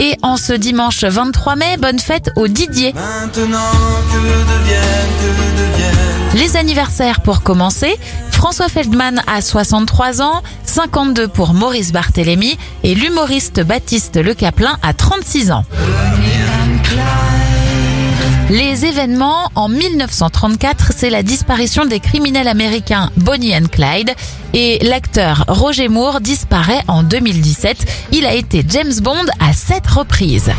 Et en ce dimanche 23 mai, bonne fête au Didier. Maintenant que deviennent, que deviennent Les anniversaires pour commencer, François Feldman a 63 ans, 52 pour Maurice Barthélémy et l'humoriste Baptiste Le Caplin a 36 ans. Les événements en 1934, c'est la disparition des criminels américains Bonnie and Clyde et l'acteur Roger Moore disparaît en 2017. Il a été James Bond à sept reprises.